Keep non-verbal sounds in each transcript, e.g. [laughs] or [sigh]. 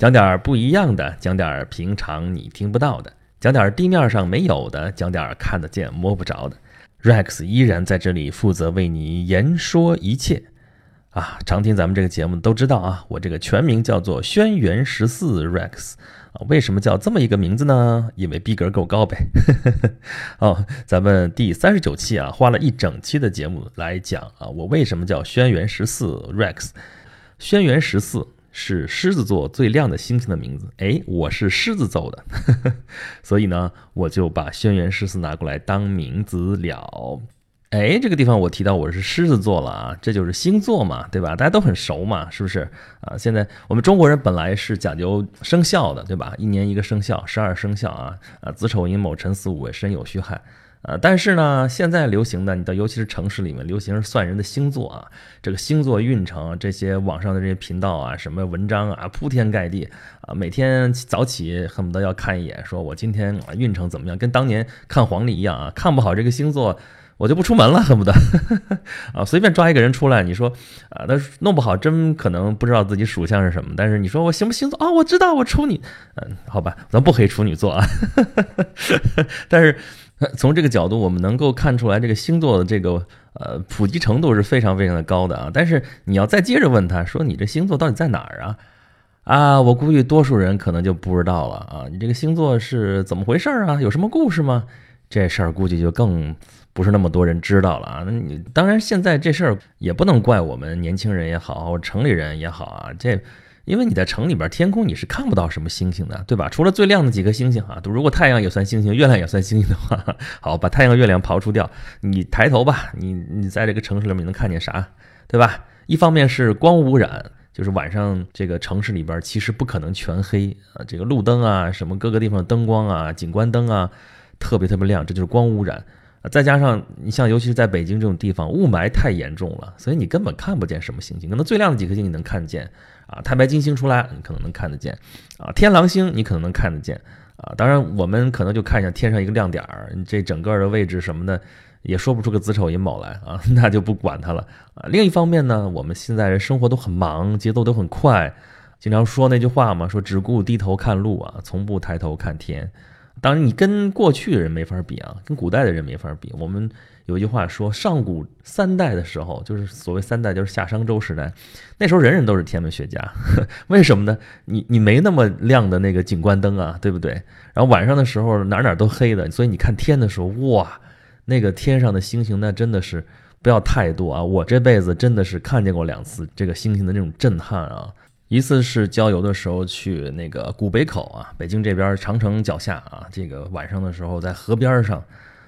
讲点儿不一样的，讲点儿平常你听不到的，讲点儿地面上没有的，讲点儿看得见摸不着的。Rex 依然在这里负责为你言说一切。啊，常听咱们这个节目都知道啊，我这个全名叫做轩辕十四 Rex 啊。为什么叫这么一个名字呢？因为逼格够高呗。[laughs] 哦，咱们第三十九期啊，花了一整期的节目来讲啊，我为什么叫轩辕十四 Rex？轩辕十四。是狮子座最亮的星星的名字，哎，我是狮子座的，[laughs] 所以呢，我就把轩辕十四拿过来当名字了。哎，这个地方我提到我是狮子座了啊，这就是星座嘛，对吧？大家都很熟嘛，是不是啊？现在我们中国人本来是讲究生肖的，对吧？一年一个生肖，十二生肖啊啊，子丑寅卯辰巳午未申酉戌亥。呃，但是呢，现在流行的，你到尤其是城市里面，流行是算人的星座啊，这个星座运程，这些网上的这些频道啊，什么文章啊，铺天盖地啊，每天早起恨不得要看一眼，说我今天啊运程怎么样，跟当年看黄历一样啊，看不好这个星座，我就不出门了，恨不得 [laughs] 啊，随便抓一个人出来，你说啊，那弄不好真可能不知道自己属相是什么，但是你说我行不星座啊，我知道我处女，嗯，好吧，咱不黑处女座啊，[laughs] 但是。[laughs] 从这个角度，我们能够看出来，这个星座的这个呃普及程度是非常非常的高的啊。但是你要再接着问他说，你这星座到底在哪儿啊？啊，我估计多数人可能就不知道了啊。你这个星座是怎么回事啊？有什么故事吗？这事儿估计就更不是那么多人知道了啊。那你当然现在这事儿也不能怪我们年轻人也好，城里人也好啊，这。因为你在城里边，天空你是看不到什么星星的，对吧？除了最亮的几颗星星哈，如果太阳也算星星，月亮也算星星的话，[laughs] 好，把太阳、月亮刨除掉，你抬头吧，你你在这个城市里面能看见啥，对吧？一方面是光污染，就是晚上这个城市里边其实不可能全黑啊，这个路灯啊，什么各个地方的灯光啊、景观灯啊，特别特别亮，这就是光污染啊。再加上你像，尤其是在北京这种地方，雾霾太严重了，所以你根本看不见什么星星。可能最亮的几颗星你能看见啊，太白金星出来你可能能看得见啊，天狼星你可能能看得见啊。当然，我们可能就看一下天上一个亮点儿，这整个的位置什么的也说不出个子丑寅卯来啊，[laughs] 那就不管它了啊。另一方面呢，我们现在人生活都很忙，节奏都很快，经常说那句话嘛，说只顾低头看路啊，从不抬头看天。当然，你跟过去的人没法比啊，跟古代的人没法比。我们有一句话说，上古三代的时候，就是所谓三代，就是夏商周时代，那时候人人都是天文学家。[laughs] 为什么呢？你你没那么亮的那个景观灯啊，对不对？然后晚上的时候哪哪都黑的，所以你看天的时候，哇，那个天上的星星，那真的是不要太多啊！我这辈子真的是看见过两次这个星星的那种震撼啊。一次是郊游的时候去那个古北口啊，北京这边长城脚下啊，这个晚上的时候在河边上，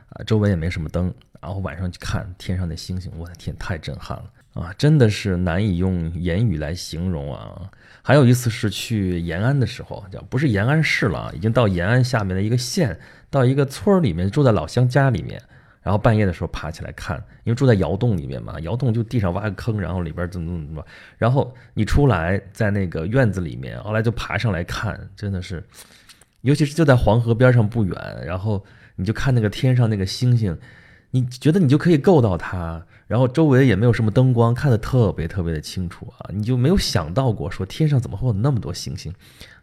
啊，周围也没什么灯，然后晚上去看天上的星星，我的天，太震撼了啊，真的是难以用言语来形容啊。还有一次是去延安的时候，叫不是延安市了，已经到延安下面的一个县，到一个村里面，住在老乡家里面。然后半夜的时候爬起来看，因为住在窑洞里面嘛，窑洞就地上挖个坑，然后里边怎么怎么怎么，然后你出来在那个院子里面，后来就爬上来看，真的是，尤其是就在黄河边上不远，然后你就看那个天上那个星星，你觉得你就可以够到它，然后周围也没有什么灯光，看得特别特别的清楚啊，你就没有想到过说天上怎么会有那么多星星。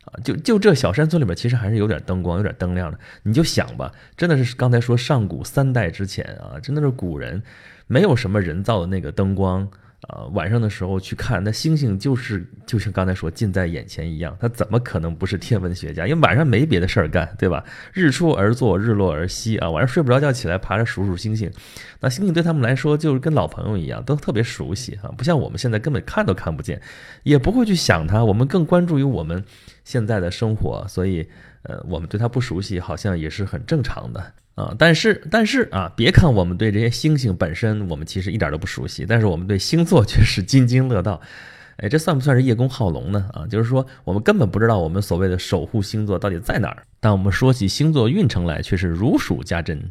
啊就就这小山村里面，其实还是有点灯光，有点灯亮的。你就想吧，真的是刚才说上古三代之前啊，真的是古人，没有什么人造的那个灯光啊。晚上的时候去看那星星，就是就像刚才说近在眼前一样。他怎么可能不是天文学家？因为晚上没别的事儿干，对吧？日出而作，日落而息啊。晚上睡不着觉，起来爬着数数星星。那星星对他们来说就是跟老朋友一样，都特别熟悉啊。不像我们现在根本看都看不见，也不会去想它。我们更关注于我们。现在的生活，所以，呃，我们对它不熟悉，好像也是很正常的啊。但是，但是啊，别看我们对这些星星本身，我们其实一点都不熟悉，但是我们对星座却是津津乐道。哎，这算不算是叶公好龙呢？啊，就是说，我们根本不知道我们所谓的守护星座到底在哪儿，但我们说起星座运程来，却是如数家珍。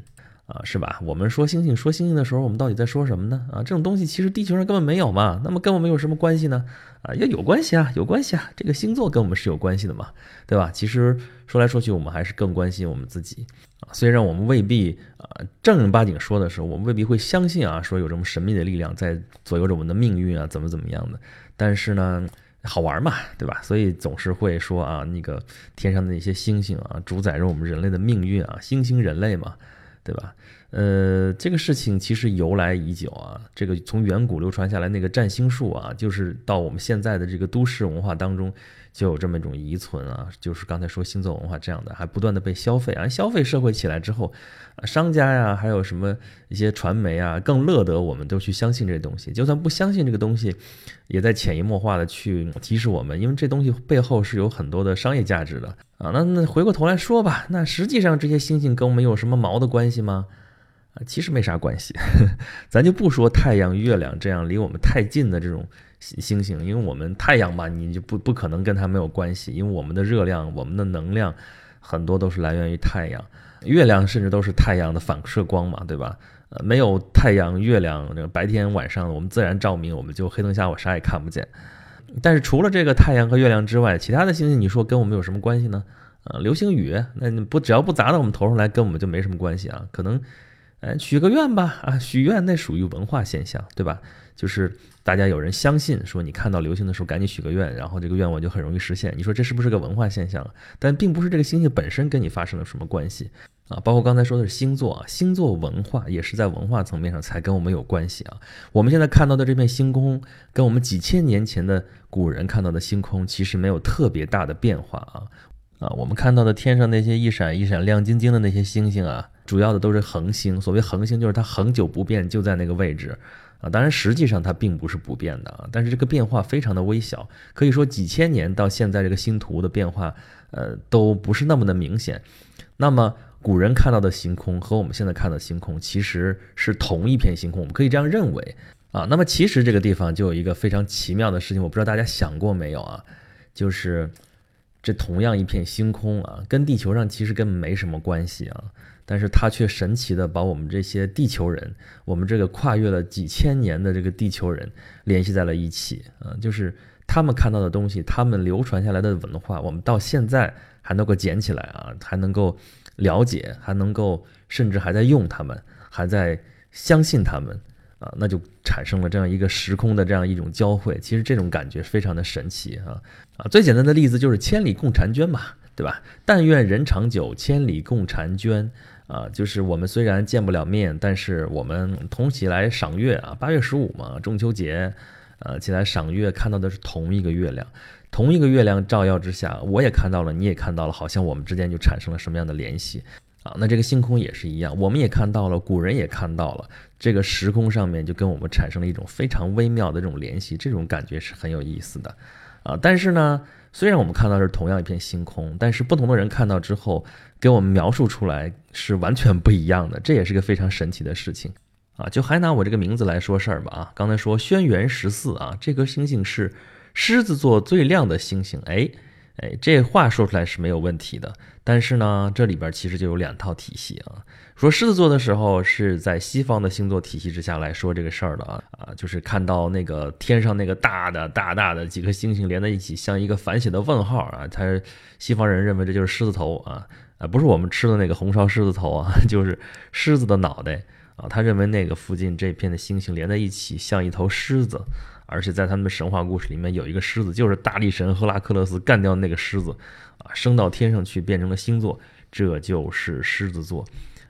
啊，是吧？我们说星星，说星星的时候，我们到底在说什么呢？啊，这种东西其实地球上根本没有嘛，那么跟我们有什么关系呢？啊，也有关系啊，有关系啊，这个星座跟我们是有关系的嘛，对吧？其实说来说去，我们还是更关心我们自己虽然我们未必啊正儿八经说的时候，我们未必会相信啊，说有这么神秘的力量在左右着我们的命运啊，怎么怎么样的，但是呢。好玩嘛，对吧？所以总是会说啊，那个天上的那些星星啊，主宰着我们人类的命运啊，星星人类嘛，对吧？呃，这个事情其实由来已久啊，这个从远古流传下来那个占星术啊，就是到我们现在的这个都市文化当中。就有这么一种遗存啊，就是刚才说星座文化这样的，还不断的被消费啊。消费社会起来之后，商家呀，还有什么一些传媒啊，更乐得我们都去相信这东西。就算不相信这个东西，也在潜移默化的去提示我们，因为这东西背后是有很多的商业价值的啊。那那回过头来说吧，那实际上这些星星跟我们有什么毛的关系吗？其实没啥关系。[laughs] 咱就不说太阳、月亮这样离我们太近的这种。星星，因为我们太阳嘛，你就不不可能跟它没有关系，因为我们的热量、我们的能量很多都是来源于太阳，月亮甚至都是太阳的反射光嘛，对吧？呃，没有太阳、月亮，这个白天晚上我们自然照明，我们就黑灯瞎火，啥也看不见。但是除了这个太阳和月亮之外，其他的星星，你说跟我们有什么关系呢？呃，流星雨，那你不只要不砸到我们头上来，跟我们就没什么关系啊。可能，哎，许个愿吧，啊，许愿那属于文化现象，对吧？就是大家有人相信说，你看到流星的时候赶紧许个愿，然后这个愿望就很容易实现。你说这是不是个文化现象？但并不是这个星星本身跟你发生了什么关系啊。包括刚才说的是星座啊，星座文化也是在文化层面上才跟我们有关系啊。我们现在看到的这片星空，跟我们几千年前的古人看到的星空其实没有特别大的变化啊。啊，我们看到的天上那些一闪一闪亮晶晶的那些星星啊，主要的都是恒星。所谓恒星，就是它恒久不变，就在那个位置。啊，当然，实际上它并不是不变的啊，但是这个变化非常的微小，可以说几千年到现在这个星图的变化，呃，都不是那么的明显。那么古人看到的星空和我们现在看的星空其实是同一片星空，我们可以这样认为啊。那么其实这个地方就有一个非常奇妙的事情，我不知道大家想过没有啊，就是这同样一片星空啊，跟地球上其实根本没什么关系啊。但是它却神奇的把我们这些地球人，我们这个跨越了几千年的这个地球人联系在了一起啊！就是他们看到的东西，他们流传下来的文化，我们到现在还能够捡起来啊，还能够了解，还能够甚至还在用他们，还在相信他们啊，那就产生了这样一个时空的这样一种交汇。其实这种感觉非常的神奇啊啊！最简单的例子就是千里共婵娟嘛，对吧？但愿人长久，千里共婵娟。啊，就是我们虽然见不了面，但是我们同起来赏月啊，八月十五嘛，中秋节，呃，起来赏月，看到的是同一个月亮，同一个月亮照耀之下，我也看到了，你也看到了，好像我们之间就产生了什么样的联系啊？那这个星空也是一样，我们也看到了，古人也看到了，这个时空上面就跟我们产生了一种非常微妙的这种联系，这种感觉是很有意思的啊。但是呢，虽然我们看到是同样一片星空，但是不同的人看到之后。给我们描述出来是完全不一样的，这也是个非常神奇的事情啊！就还拿我这个名字来说事儿吧啊！刚才说轩辕十四啊，这颗星星是狮子座最亮的星星，哎哎，这话说出来是没有问题的。但是呢，这里边其实就有两套体系啊。说狮子座的时候是在西方的星座体系之下来说这个事儿的啊啊，就是看到那个天上那个大的大大的几颗星星连在一起，像一个反写的问号啊，他西方人认为这就是狮子头啊。啊，不是我们吃的那个红烧狮子头啊，[laughs] 就是狮子的脑袋啊。他认为那个附近这片的星星连在一起像一头狮子，而且在他们的神话故事里面有一个狮子，就是大力神赫拉克勒斯干掉那个狮子啊，升到天上去变成了星座，这就是狮子座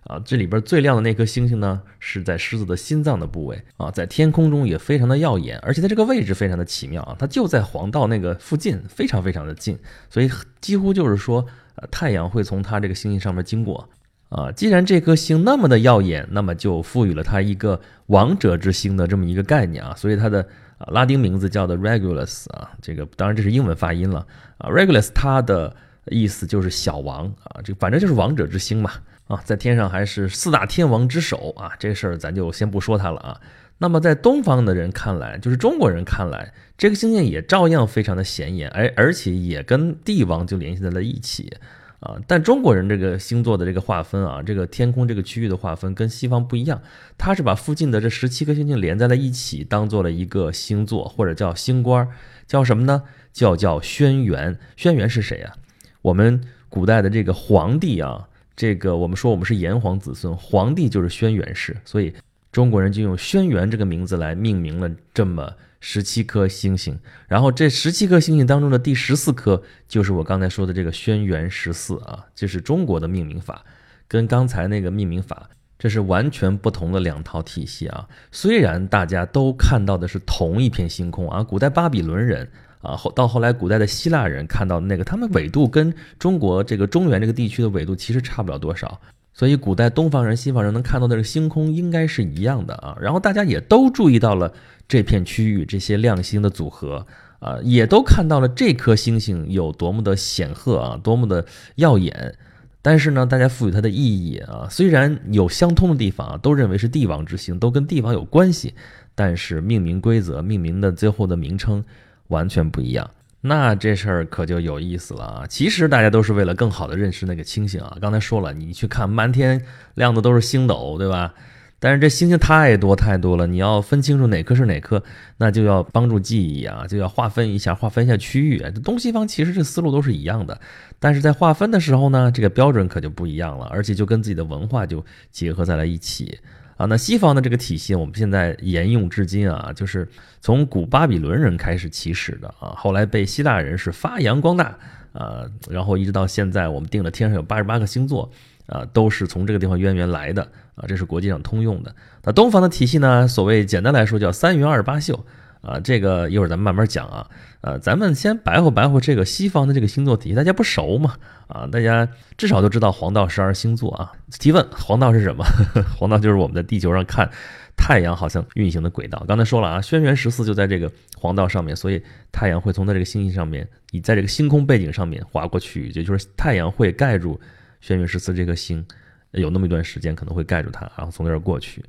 啊。这里边最亮的那颗星星呢，是在狮子的心脏的部位啊，在天空中也非常的耀眼，而且它这个位置非常的奇妙啊，它就在黄道那个附近，非常非常的近，所以几乎就是说。太阳会从它这个星星上面经过，啊，既然这颗星那么的耀眼，那么就赋予了它一个王者之星的这么一个概念啊，所以它的啊拉丁名字叫做 Regulus 啊，这个当然这是英文发音了。啊，Regulus 它的意思就是小王啊，这反正就是王者之星嘛。啊，在天上还是四大天王之首啊，这事儿咱就先不说它了啊。那么在东方的人看来，就是中国人看来，这个星星也照样非常的显眼，而而且也跟帝王就联系在了一起，啊，但中国人这个星座的这个划分啊，这个天空这个区域的划分跟西方不一样，它是把附近的这十七颗星星连在了一起，当做了一个星座或者叫星官，叫什么呢？叫叫轩辕。轩辕是谁啊？我们古代的这个皇帝啊，这个我们说我们是炎黄子孙，皇帝就是轩辕氏，所以。中国人就用轩辕这个名字来命名了这么十七颗星星，然后这十七颗星星当中的第十四颗就是我刚才说的这个轩辕十四啊，这是中国的命名法，跟刚才那个命名法这是完全不同的两套体系啊。虽然大家都看到的是同一片星空啊，古代巴比伦人啊，后到后来古代的希腊人看到那个，他们纬度跟中国这个中原这个地区的纬度其实差不了多少。所以，古代东方人、西方人能看到的这个星空应该是一样的啊。然后大家也都注意到了这片区域这些亮星的组合啊，也都看到了这颗星星有多么的显赫啊，多么的耀眼。但是呢，大家赋予它的意义啊，虽然有相通的地方啊，都认为是帝王之星，都跟帝王有关系，但是命名规则、命名的最后的名称完全不一样。那这事儿可就有意思了啊！其实大家都是为了更好的认识那个星星啊。刚才说了，你去看满天亮的都是星斗，对吧？但是这星星太多太多了，你要分清楚哪颗是哪颗，那就要帮助记忆啊，就要划分一下，划分一下区域。这东西方其实这思路都是一样的，但是在划分的时候呢，这个标准可就不一样了，而且就跟自己的文化就结合在了一起。啊，那西方的这个体系，我们现在沿用至今啊，就是从古巴比伦人开始起始的啊，后来被希腊人是发扬光大啊，然后一直到现在，我们定了天上有八十八个星座啊，都是从这个地方渊源来的啊，这是国际上通用的。那东方的体系呢，所谓简单来说叫三元二八宿。啊，这个一会儿咱们慢慢讲啊。呃，咱们先白活白活这个西方的这个星座体系，大家不熟嘛？啊，大家至少都知道黄道十二星座啊。提问：黄道是什么？[laughs] 黄道就是我们在地球上看太阳好像运行的轨道。刚才说了啊，轩辕十四就在这个黄道上面，所以太阳会从它这个星星上面，你在这个星空背景上面划过去，也就是太阳会盖住轩辕十四这颗星，有那么一段时间可能会盖住它，然后从那儿过去。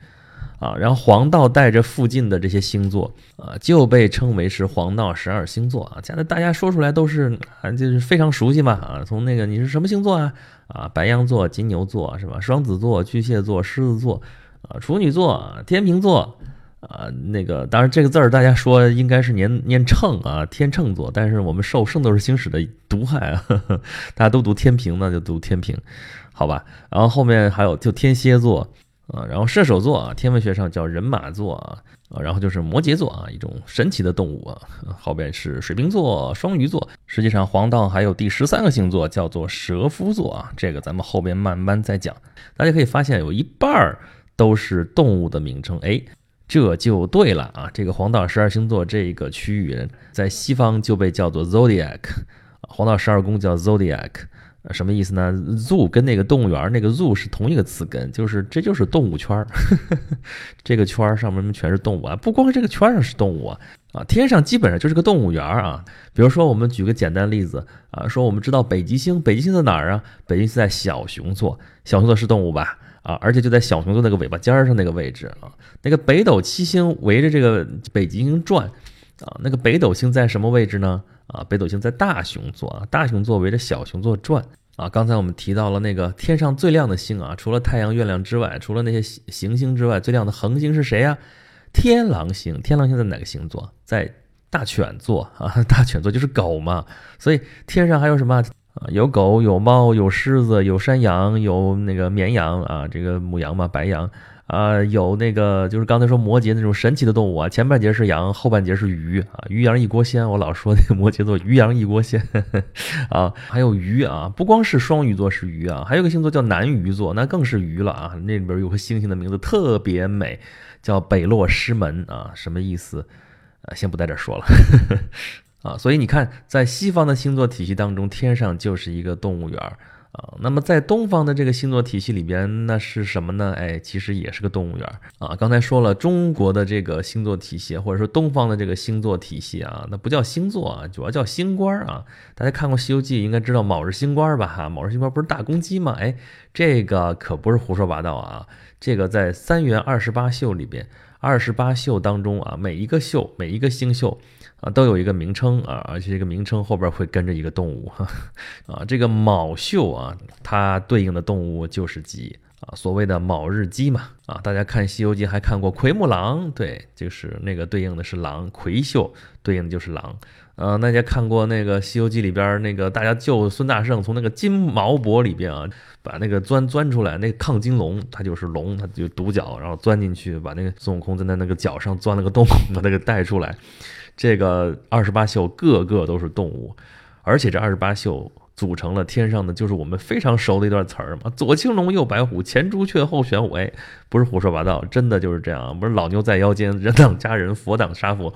啊，然后黄道带着附近的这些星座啊，就被称为是黄道十二星座啊。现在大家说出来都是啊，就是非常熟悉嘛啊。从那个你是什么星座啊？啊，白羊座、金牛座是吧？双子座、巨蟹座、狮子座啊，处女座、天秤座啊。那个当然这个字儿大家说应该是念念秤啊，天秤座，但是我们受圣斗士星矢的毒害啊，[laughs] 大家都读天平那就读天平，好吧？然后后面还有就天蝎座。啊，然后射手座啊，天文学上叫人马座啊，啊，然后就是摩羯座啊，一种神奇的动物啊，后边是水瓶座、双鱼座。实际上黄道还有第十三个星座叫做蛇夫座啊，这个咱们后边慢慢再讲。大家可以发现有一半儿都是动物的名称，哎，这就对了啊。这个黄道十二星座这个区域在西方就被叫做 zodiac，黄道十二宫叫 zodiac。什么意思呢？zoo 跟那个动物园那个 zoo 是同一个词根，就是这就是动物圈儿，[laughs] 这个圈儿上面全是动物啊，不光这个圈上是动物啊，啊，天上基本上就是个动物园儿啊。比如说，我们举个简单例子啊，说我们知道北极星，北极星在哪儿啊？北极星在小熊座，小熊座是动物吧？啊，而且就在小熊座那个尾巴尖儿上那个位置啊。那个北斗七星围着这个北极星转啊，那个北斗星在什么位置呢？啊，北斗星在大熊座啊，大熊座围着小熊座转啊。刚才我们提到了那个天上最亮的星啊，除了太阳、月亮之外，除了那些行星之外，最亮的恒星是谁呀？天狼星。天狼星在哪个星座？在大犬座啊，[laughs] 大犬座就是狗嘛。所以天上还有什么啊？有狗，有猫，有狮子，有山羊，有那个绵羊啊，这个母羊嘛，白羊。啊，有那个就是刚才说摩羯那种神奇的动物啊，前半截是羊，后半截是鱼啊，鱼羊一锅鲜。我老说那个摩羯座鱼羊一锅鲜 [laughs] 啊，还有鱼啊，不光是双鱼座是鱼啊，还有个星座叫南鱼座，那更是鱼了啊。那里边有个星星的名字特别美，叫北落师门啊，什么意思？啊，先不在这说了 [laughs] 啊。所以你看，在西方的星座体系当中，天上就是一个动物园儿。啊，那么在东方的这个星座体系里边，那是什么呢？哎，其实也是个动物园啊。刚才说了，中国的这个星座体系，或者说东方的这个星座体系啊，那不叫星座啊，主要叫星官啊。大家看过《西游记》，应该知道卯日星官吧？哈，卯日星官不是大公鸡吗？哎，这个可不是胡说八道啊。这个在三元二十八宿里边，二十八宿当中啊，每一个宿，每一个星宿。啊，都有一个名称啊，而且这个名称后边会跟着一个动物哈，啊，这个卯宿啊，它对应的动物就是鸡啊，所谓的卯日鸡嘛，啊，大家看《西游记》还看过奎木狼，对，就是那个对应的是狼，魁宿对应的就是狼，呃，大家看过那个《西游记》里边那个大家救孙大圣从那个金毛脖里边啊，把那个钻钻出来，那个亢金龙它就是龙，它就独角，然后钻进去，把那个孙悟空在那那个脚上钻了个洞，[laughs] 把那个带出来。这个二十八宿个个都是动物，而且这二十八宿组成了天上的就是我们非常熟的一段词儿嘛，左青龙右白虎，前朱雀后玄武，哎，不是胡说八道，真的就是这样，不是老牛在腰间，人挡家人，佛挡杀佛。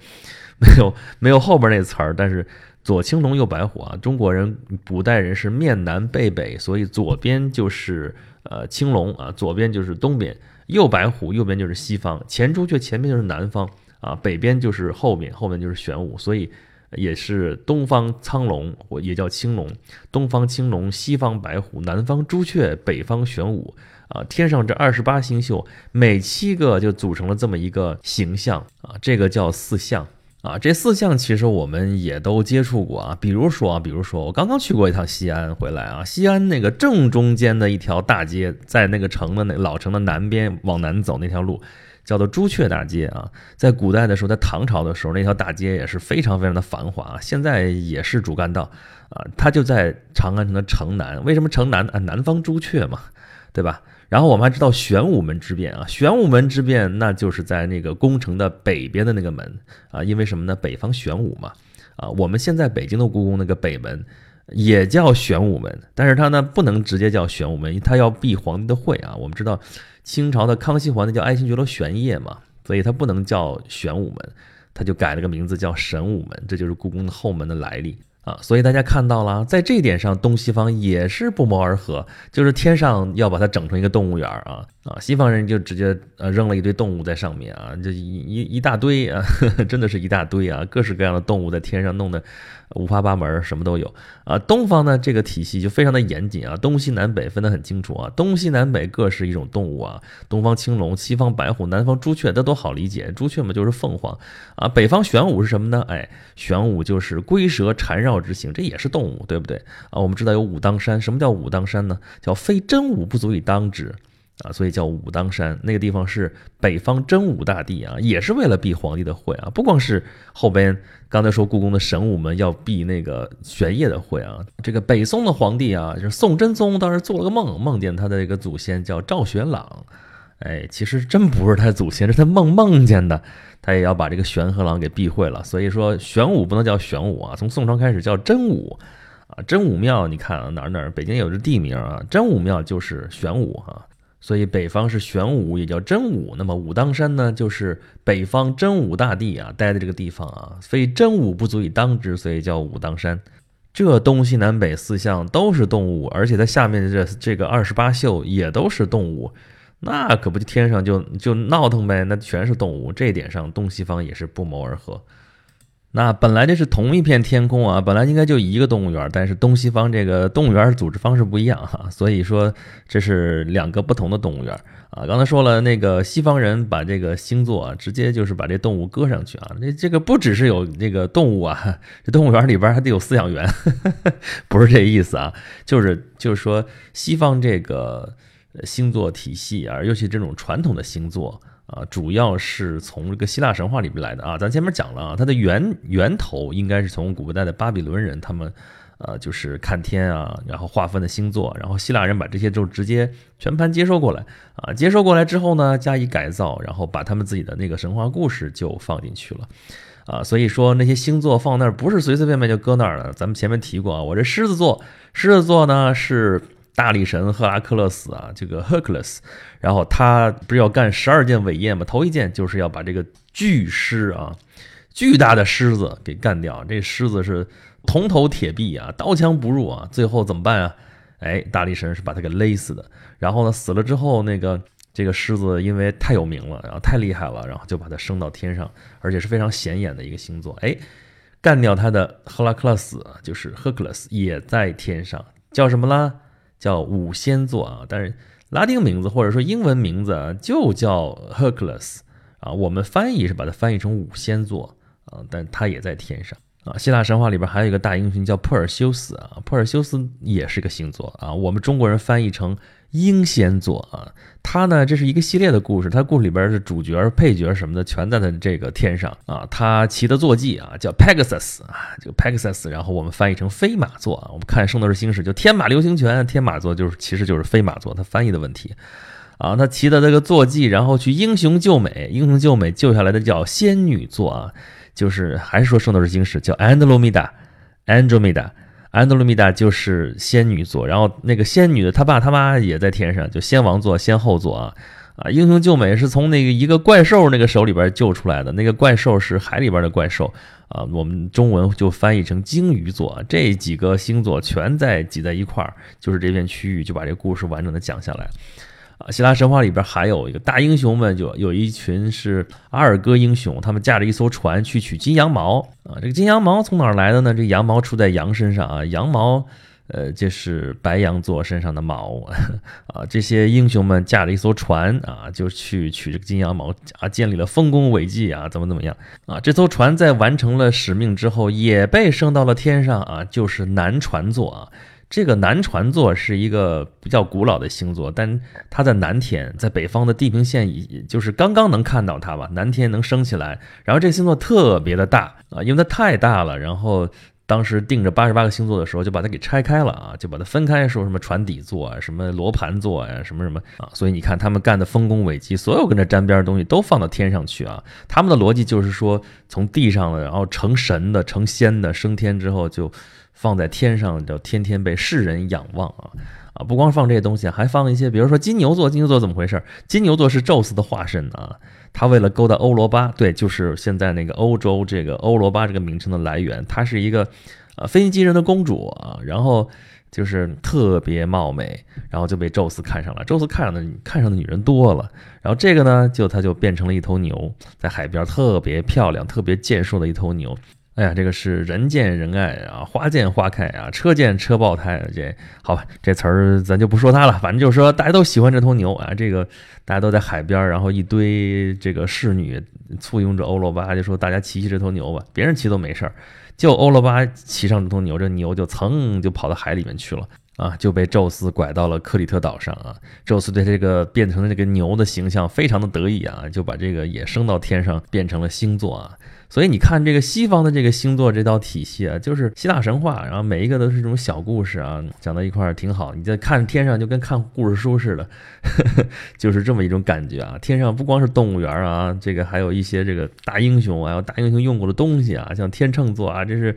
没有没有后边那词儿，但是左青龙右白虎啊，中国人古代人是面南背北，所以左边就是呃青龙啊，左边就是东边；右白虎，右边就是西方；前朱雀，前面就是南方。啊，北边就是后面，后面就是玄武，所以也是东方苍龙，或也叫青龙，东方青龙，西方白虎，南方朱雀，北方玄武。啊，天上这二十八星宿，每七个就组成了这么一个形象。啊，这个叫四象。啊，这四象其实我们也都接触过啊，比如说啊，比如说我刚刚去过一趟西安回来啊，西安那个正中间的一条大街，在那个城的那老城的南边往南走那条路，叫做朱雀大街啊。在古代的时候，在唐朝的时候，那条大街也是非常非常的繁华，现在也是主干道啊。它就在长安城的城南，为什么城南啊？南方朱雀嘛，对吧？然后我们还知道玄武门之变啊，玄武门之变那就是在那个宫城的北边的那个门啊，因为什么呢？北方玄武嘛啊，我们现在北京的故宫那个北门也叫玄武门，但是它呢不能直接叫玄武门，它要避皇帝的讳啊。我们知道清朝的康熙皇帝叫爱新觉罗玄烨嘛，所以它不能叫玄武门，他就改了个名字叫神武门，这就是故宫的后门的来历。啊，所以大家看到了，在这一点上，东西方也是不谋而合，就是天上要把它整成一个动物园啊啊，西方人就直接呃扔了一堆动物在上面啊，这一一一大堆啊呵呵，[laughs] 真的是一大堆啊，各式各样的动物在天上弄得。五花八门，什么都有啊。东方呢，这个体系就非常的严谨啊，东西南北分得很清楚啊。东西南北各是一种动物啊，东方青龙，西方白虎，南方朱雀，这都好理解。朱雀嘛就是凤凰啊。北方玄武是什么呢？哎，玄武就是龟蛇缠绕之形，这也是动物，对不对啊？我们知道有武当山，什么叫武当山呢？叫非真武不足以当之。啊，所以叫武当山，那个地方是北方真武大帝啊，也是为了避皇帝的讳啊。不光是后边刚才说故宫的神武们要避那个玄烨的讳啊，这个北宋的皇帝啊，就是宋真宗，当时做了个梦，梦见他的这个祖先叫赵玄朗，哎，其实真不是他祖先，是他梦梦见的，他也要把这个玄和朗给避讳了。所以说玄武不能叫玄武啊，从宋朝开始叫真武啊，真武庙，你看啊哪儿哪儿，北京有这地名啊，真武庙就是玄武哈。所以北方是玄武，也叫真武。那么武当山呢，就是北方真武大帝啊待的这个地方啊，非真武不足以当之，所以叫武当山。这东西南北四象都是动物，而且它下面的这这个二十八宿也都是动物，那可不就天上就就闹腾呗？那全是动物，这一点上东西方也是不谋而合。那本来这是同一片天空啊，本来应该就一个动物园，但是东西方这个动物园组织方式不一样哈，所以说这是两个不同的动物园啊。刚才说了，那个西方人把这个星座啊，直接就是把这动物搁上去啊，那这个不只是有这个动物啊，这动物园里边还得有饲养员，[laughs] 不是这意思啊，就是就是说西方这个星座体系啊，尤其这种传统的星座。啊主要是从这个希腊神话里边来的啊。咱前面讲了啊，它的源源头应该是从古代的巴比伦人，他们呃就是看天啊，然后划分的星座，然后希腊人把这些就直接全盘接收过来啊。接收过来之后呢，加以改造，然后把他们自己的那个神话故事就放进去了啊。所以说那些星座放那儿不是随随便便就搁那儿了。咱们前面提过啊，我这狮子座，狮子座呢是。大力神赫拉克勒斯啊，这个 Hercules，然后他不是要干十二件伟业吗？头一件就是要把这个巨狮啊，巨大的狮子给干掉。这狮子是铜头铁臂啊，刀枪不入啊。最后怎么办啊？哎，大力神是把他给勒死的。然后呢，死了之后，那个这个狮子因为太有名了，然后太厉害了，然后就把它升到天上，而且是非常显眼的一个星座。哎，干掉他的赫拉克勒斯就是 Hercules 也在天上，叫什么啦？叫五仙座啊，但是拉丁名字或者说英文名字就叫 Hercules 啊，我们翻译是把它翻译成五仙座啊，但它也在天上啊，希腊神话里边还有一个大英雄叫珀尔修斯啊，珀尔修斯也是个星座啊，我们中国人翻译成英仙座啊。他呢，这是一个系列的故事，他故事里边的主角、配角什么的全在他这个天上啊。他骑的坐骑啊叫 Pegasus 啊，就 Pegasus，然后我们翻译成飞马座啊。我们看《圣斗士星矢》就天马流星拳，天马座就是其实就是飞马座，他翻译的问题啊。他骑的这个坐骑，然后去英雄救美，英雄救美救下来的叫仙女座啊。就是还是说圣斗士星矢叫 Andromeda，Andromeda，安德罗米达就是仙女座，然后那个仙女的她爸她妈也在天上，就仙王座、仙后座啊啊！英雄救美是从那个一个怪兽那个手里边救出来的，那个怪兽是海里边的怪兽啊，我们中文就翻译成鲸鱼座。这几个星座全在挤在一块儿，就是这片区域就把这故事完整的讲下来。啊，希腊神话里边还有一个大英雄们，就有一群是阿尔戈英雄，他们驾着一艘船去取金羊毛啊。这个金羊毛从哪儿来的呢？这羊毛出在羊身上啊，羊毛，呃，这是白羊座身上的毛啊。这些英雄们驾着一艘船啊，就去取这个金羊毛啊，建立了丰功伟绩啊，怎么怎么样啊？这艘船在完成了使命之后，也被升到了天上啊，就是南船座啊。这个南船座是一个比较古老的星座，但它在南天，在北方的地平线以，就是刚刚能看到它吧。南天能升起来，然后这个星座特别的大啊，因为它太大了。然后当时定着八十八个星座的时候，就把它给拆开了啊，就把它分开，说什么船底座啊，什么罗盘座呀，什么什么啊。所以你看他们干的丰功伟绩，所有跟这沾边的东西都放到天上去啊。他们的逻辑就是说，从地上的，然后成神的、成仙的，升天之后就。放在天上，就天天被世人仰望啊啊！不光放这些东西，还放一些，比如说金牛座。金牛座怎么回事？金牛座是宙斯的化身啊！他为了勾搭欧罗巴，对，就是现在那个欧洲这个欧罗巴这个名称的来源。她是一个呃腓尼基人的公主啊，然后就是特别貌美，然后就被宙斯看上了。宙斯看上的看上的女人多了，然后这个呢，就他就变成了一头牛，在海边特别漂亮、特别健硕的一头牛。哎呀，这个是人见人爱啊，花见花开啊，车见车爆胎。啊这好吧，这词儿咱就不说它了，反正就是说大家都喜欢这头牛啊。这个大家都在海边，然后一堆这个侍女簇拥着欧罗巴，就说大家骑骑这头牛吧。别人骑都没事儿，就欧罗巴骑上这头牛，这牛就噌就跑到海里面去了啊，就被宙斯拐到了克里特岛上啊。宙斯对这个变成了这个牛的形象非常的得意啊，就把这个也升到天上，变成了星座啊。所以你看，这个西方的这个星座这套体系啊，就是希腊神话，然后每一个都是这种小故事啊，讲到一块儿挺好。你在看天上就跟看故事书似的，[laughs] 就是这么一种感觉啊。天上不光是动物园啊，这个还有一些这个大英雄啊，有大英雄用过的东西啊，像天秤座啊，这是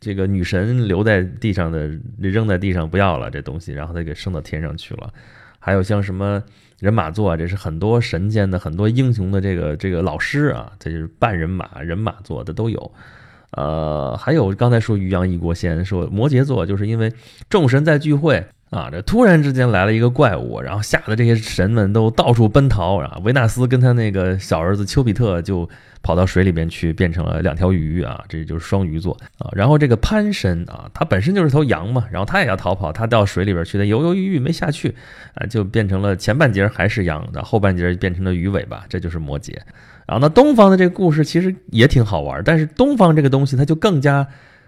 这个女神留在地上的，扔在地上不要了这东西，然后它给升到天上去了。还有像什么？人马座啊，这是很多神仙的、很多英雄的这个这个老师啊，这就是半人马、人马座的都有。呃，还有刚才说于洋一国仙说摩羯座，就是因为众神在聚会。啊，这突然之间来了一个怪物，然后吓得这些神们都到处奔逃啊。维纳斯跟他那个小儿子丘比特就跑到水里边去，变成了两条鱼啊，这就是双鱼座啊。然后这个潘神啊，他本身就是头羊嘛，然后他也要逃跑，他到水里边去，他犹犹豫豫没下去啊，就变成了前半截还是羊的，后半截变成了鱼尾巴，这就是摩羯。然后那东方的这个故事其实也挺好玩，但是东方这个东西它就更加，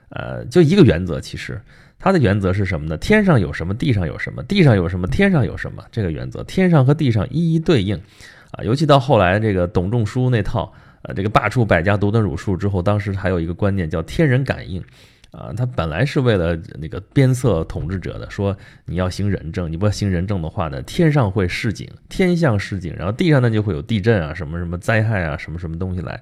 呃，就一个原则，其实。它的原则是什么呢？天上有什么，地上有什么；地上有什么，天上有什么。这个原则，天上和地上一一对应，啊，尤其到后来这个董仲舒那套，呃，这个罢黜百家，独尊儒术之后，当时还有一个观念叫天人感应，啊，他本来是为了那个鞭策统治者的，说你要行仁政，你不要行仁政的话呢，天上会示警，天象示警，然后地上呢就会有地震啊，什么什么灾害啊，什么什么东西来，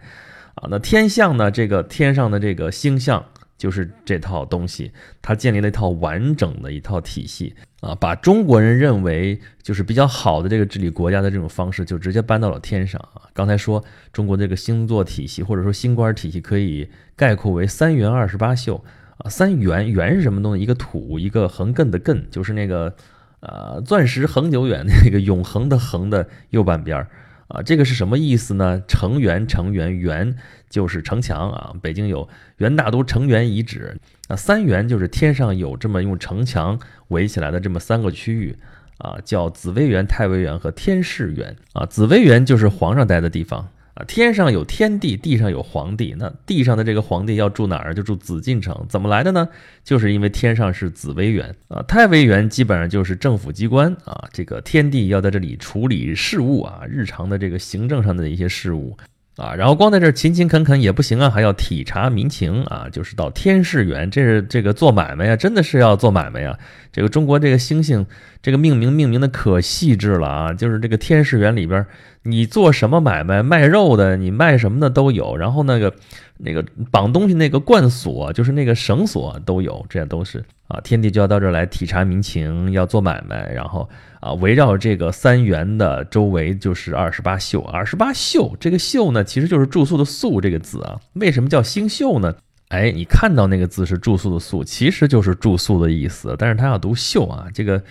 啊，那天象呢，这个天上的这个星象。就是这套东西，它建立了一套完整的一套体系啊，把中国人认为就是比较好的这个治理国家的这种方式，就直接搬到了天上啊。刚才说中国这个星座体系或者说星官体系，可以概括为三元二十八宿啊。三元元是什么东西？一个土，一个横亘的亘，就是那个呃钻石恒久远那个永恒的恒的右半边儿。啊，这个是什么意思呢？城垣，城垣，垣就是城墙啊。北京有元大都城垣遗址，那三元就是天上有这么用城墙围起来的这么三个区域啊，叫紫薇园、太微园和天市园啊。紫薇园就是皇上待的地方啊，天上有天帝，地上有皇帝。那地上的这个皇帝要住哪儿？就住紫禁城。怎么来的呢？就是因为天上是紫薇园啊，太微园基本上就是政府机关啊。这个天帝要在这里处理事务啊，日常的这个行政上的一些事务啊。然后光在这勤勤恳恳也不行啊，还要体察民情啊，就是到天士园，这是这个做买卖呀，真的是要做买卖呀。这个中国这个星星这个命名命名的可细致了啊，就是这个天士园里边。你做什么买卖？卖肉的，你卖什么的都有。然后那个那个绑东西那个贯锁，就是那个绳索都有，这些都是啊。天帝就要到这儿来体察民情，要做买卖。然后啊，围绕这个三元的周围就是二十八宿。二十八宿，这个宿呢，其实就是住宿的宿这个字啊。为什么叫星宿呢？哎，你看到那个字是住宿的宿，其实就是住宿的意思。但是它要读宿啊，这个。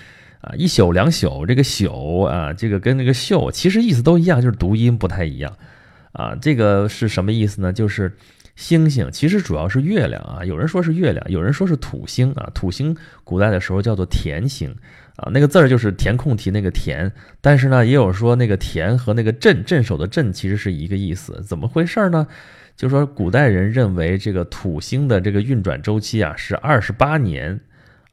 啊，一宿两宿，这个宿啊，这个跟那个宿其实意思都一样，就是读音不太一样。啊，这个是什么意思呢？就是星星，其实主要是月亮啊。有人说是月亮，有人说是土星啊。土星古代的时候叫做田星啊，那个字儿就是填空题那个田。但是呢，也有说那个田和那个镇镇守的镇其实是一个意思。怎么回事呢？就说古代人认为这个土星的这个运转周期啊是二十八年。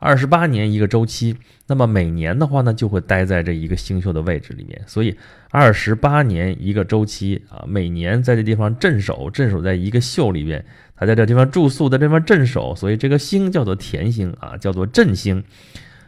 二十八年一个周期，那么每年的话呢，就会待在这一个星宿的位置里面。所以二十八年一个周期啊，每年在这地方镇守，镇守在一个宿里边，他在这地方住宿，在这地方镇守，所以这个星叫做田星啊，叫做镇星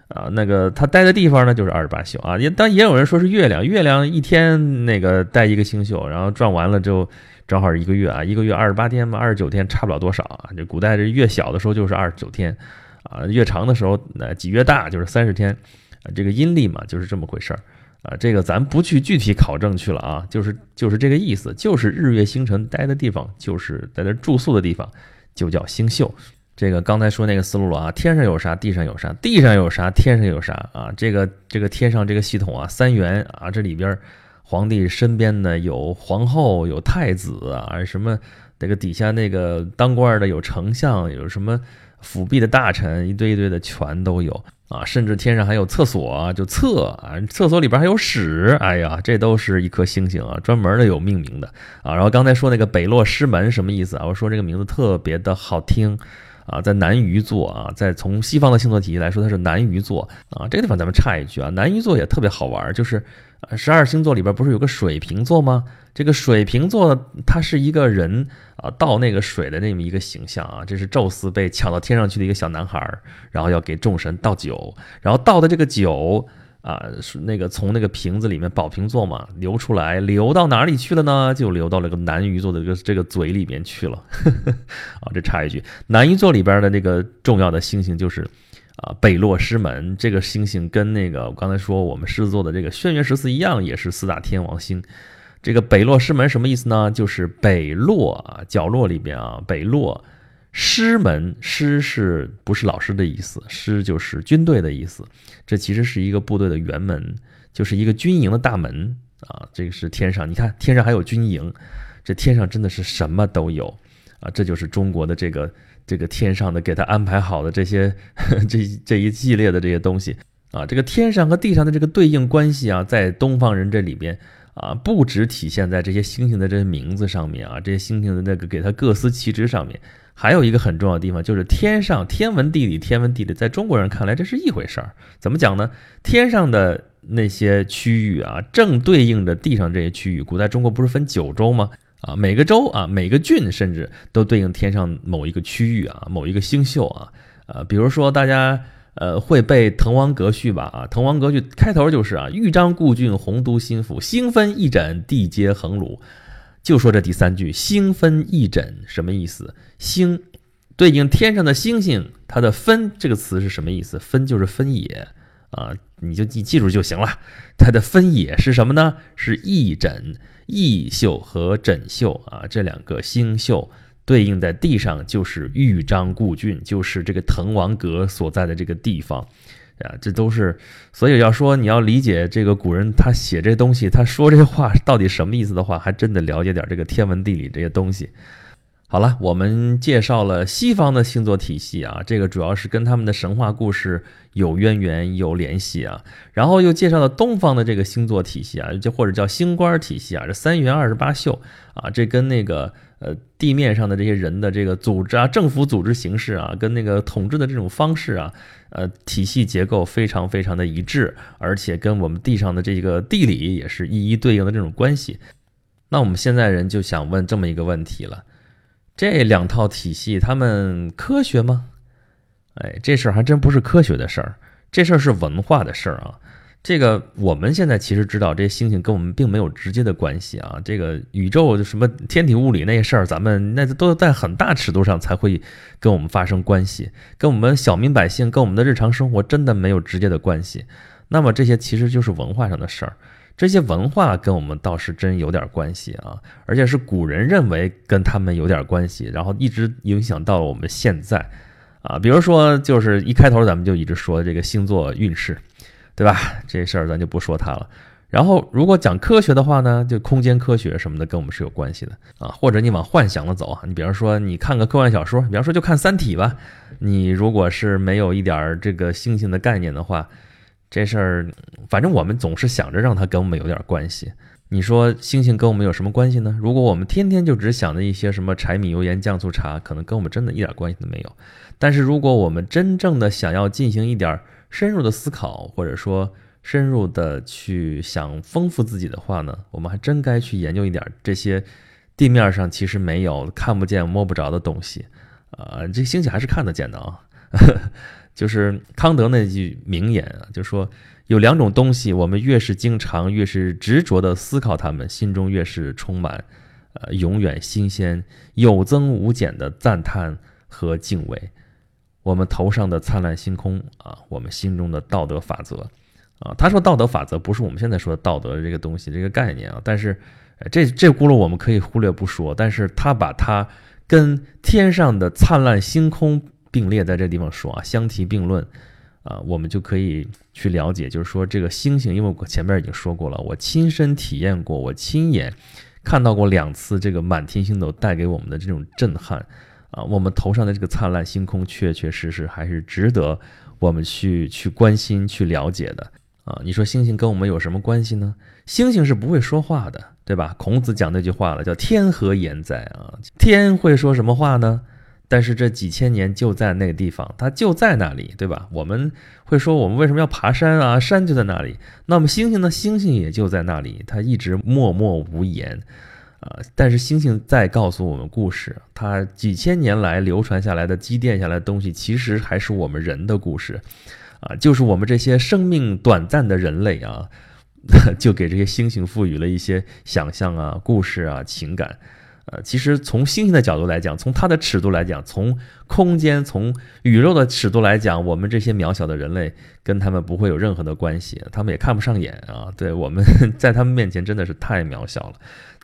啊。那个他待的地方呢，就是二十八宿啊。也当也有人说是月亮，月亮一天那个待一个星宿，然后转完了就正好一个月啊，一个月二十八天嘛，二十九天差不了多少啊。这古代这月小的时候就是二十九天。啊，越长的时候，那几越大就是三十天，啊，这个阴历嘛就是这么回事儿，啊，这个咱不去具体考证去了啊，就是就是这个意思，就是日月星辰待的地方，就是在那住宿的地方，就叫星宿。这个刚才说那个思路了啊，天上有啥，地上有啥，地上有啥，天上有啥啊？这个这个天上这个系统啊，三元啊，这里边皇帝身边呢有皇后，有太子啊，什么那个底下那个当官的有丞相，有什么？辅弼的大臣一堆一堆的全都有啊，甚至天上还有厕所，就厕啊，厕所里边还有屎，哎呀，这都是一颗星星啊，专门的有命名的啊。然后刚才说那个北落师门什么意思啊？我说这个名字特别的好听啊，在南鱼座啊，在从西方的星座体系来说，它是南鱼座啊。这个地方咱们插一句啊，南鱼座也特别好玩，就是十二星座里边不是有个水瓶座吗？这个水瓶座，它是一个人啊，倒那个水的那么一个形象啊。这是宙斯被抢到天上去的一个小男孩，然后要给众神倒酒，然后倒的这个酒啊，是那个从那个瓶子里面宝瓶座嘛流出来，流到哪里去了呢？就流到了个南鱼座的这个这个嘴里面去了。[laughs] 啊，这插一句，南鱼座里边的那个重要的星星就是啊北落师门，这个星星跟那个我刚才说我们狮子座的这个轩辕十四一样，也是四大天王星。这个北落师门什么意思呢？就是北落啊，角落里边啊，北落师门，师是不是老师的意思？师就是军队的意思。这其实是一个部队的辕门，就是一个军营的大门啊。这个是天上，你看天上还有军营，这天上真的是什么都有啊。这就是中国的这个这个天上的给他安排好的这些 [laughs] 这这一系列的这些东西啊。这个天上和地上的这个对应关系啊，在东方人这里边。啊，不只体现在这些星星的这些名字上面啊，这些星星的那个给它各司其职上面，还有一个很重要的地方，就是天上天文地理，天文地理在中国人看来这是一回事儿。怎么讲呢？天上的那些区域啊，正对应着地上这些区域。古代中国不是分九州吗？啊，每个州啊，每个郡甚至都对应天上某一个区域啊，某一个星宿啊。呃，比如说大家。呃，会背《滕王阁序》吧？啊，《滕王阁序》开头就是啊，“豫章故郡，洪都新府，星分翼轸，地接衡庐。”就说这第三句“星分翼轸”什么意思？星对应天上的星星，它的“分”这个词是什么意思？“分”就是分野啊，你就记记住就行了。它的分野是什么呢？是翼轸、翼宿和枕宿啊，这两个星宿。对应在地上就是豫章故郡，就是这个滕王阁所在的这个地方，啊，这都是。所以要说你要理解这个古人他写这东西，他说这话到底什么意思的话，还真得了解点这个天文地理这些东西。好了，我们介绍了西方的星座体系啊，这个主要是跟他们的神话故事有渊源、有联系啊。然后又介绍了东方的这个星座体系啊，就或者叫星官体系啊，这三元二十八宿啊，这跟那个呃地面上的这些人的这个组织啊、政府组织形式啊，跟那个统治的这种方式啊，呃体系结构非常非常的一致，而且跟我们地上的这个地理也是一一对应的这种关系。那我们现在人就想问这么一个问题了。这两套体系，他们科学吗？哎，这事儿还真不是科学的事儿，这事儿是文化的事儿啊。这个我们现在其实知道，这些星星跟我们并没有直接的关系啊。这个宇宙什么天体物理那些事儿，咱们那都在很大尺度上才会跟我们发生关系，跟我们小民百姓，跟我们的日常生活真的没有直接的关系。那么这些其实就是文化上的事儿。这些文化跟我们倒是真有点关系啊，而且是古人认为跟他们有点关系，然后一直影响到我们现在啊。比如说，就是一开头咱们就一直说这个星座运势，对吧？这事儿咱就不说它了。然后，如果讲科学的话呢，就空间科学什么的跟我们是有关系的啊。或者你往幻想了走啊，你比方说你看个科幻小说，比方说就看《三体》吧，你如果是没有一点这个星星的概念的话。这事儿，反正我们总是想着让它跟我们有点关系。你说星星跟我们有什么关系呢？如果我们天天就只想着一些什么柴米油盐酱醋茶，可能跟我们真的一点关系都没有。但是如果我们真正的想要进行一点深入的思考，或者说深入的去想丰富自己的话呢，我们还真该去研究一点这些地面上其实没有、看不见、摸不着的东西。啊，这星星还是看得见的啊。就是康德那句名言啊，就说有两种东西，我们越是经常、越是执着的思考它们，心中越是充满，呃，永远新鲜、有增无减的赞叹和敬畏。我们头上的灿烂星空啊，我们心中的道德法则啊。他说道德法则不是我们现在说的道德这个东西这个概念啊，但是这这轱辘我们可以忽略不说，但是他把它跟天上的灿烂星空。并列在这地方说啊，相提并论，啊，我们就可以去了解，就是说这个星星，因为我前面已经说过了，我亲身体验过，我亲眼看到过两次这个满天星斗带给我们的这种震撼，啊，我们头上的这个灿烂星空，确确实实还是值得我们去去关心、去了解的，啊，你说星星跟我们有什么关系呢？星星是不会说话的，对吧？孔子讲那句话了，叫天何言哉啊？天会说什么话呢？但是这几千年就在那个地方，它就在那里，对吧？我们会说，我们为什么要爬山啊？山就在那里。那么星星呢？星星也就在那里，它一直默默无言，啊！但是星星在告诉我们故事，它几千年来流传下来的、积淀下来的东西，其实还是我们人的故事，啊，就是我们这些生命短暂的人类啊，[laughs] 就给这些星星赋予了一些想象啊、故事啊、情感。呃，其实从星星的角度来讲，从它的尺度来讲，从空间、从宇宙的尺度来讲，我们这些渺小的人类跟他们不会有任何的关系，他们也看不上眼啊。对，我们 [laughs] 在他们面前真的是太渺小了。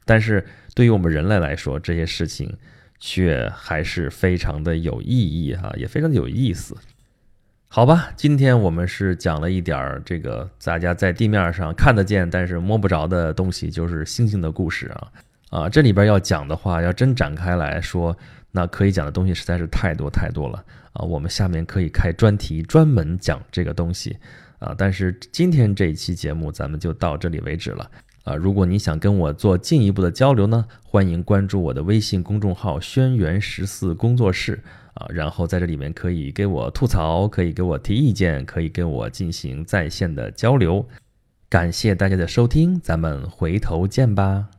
但是对于我们人类来说，这些事情却还是非常的有意义哈，也非常的有意思。好吧，今天我们是讲了一点儿这个大家在地面上看得见但是摸不着的东西，就是星星的故事啊。啊，这里边要讲的话，要真展开来说，那可以讲的东西实在是太多太多了啊。我们下面可以开专题专门讲这个东西啊。但是今天这一期节目咱们就到这里为止了啊。如果你想跟我做进一步的交流呢，欢迎关注我的微信公众号“轩辕十四工作室”啊，然后在这里面可以给我吐槽，可以给我提意见，可以跟我进行在线的交流。感谢大家的收听，咱们回头见吧。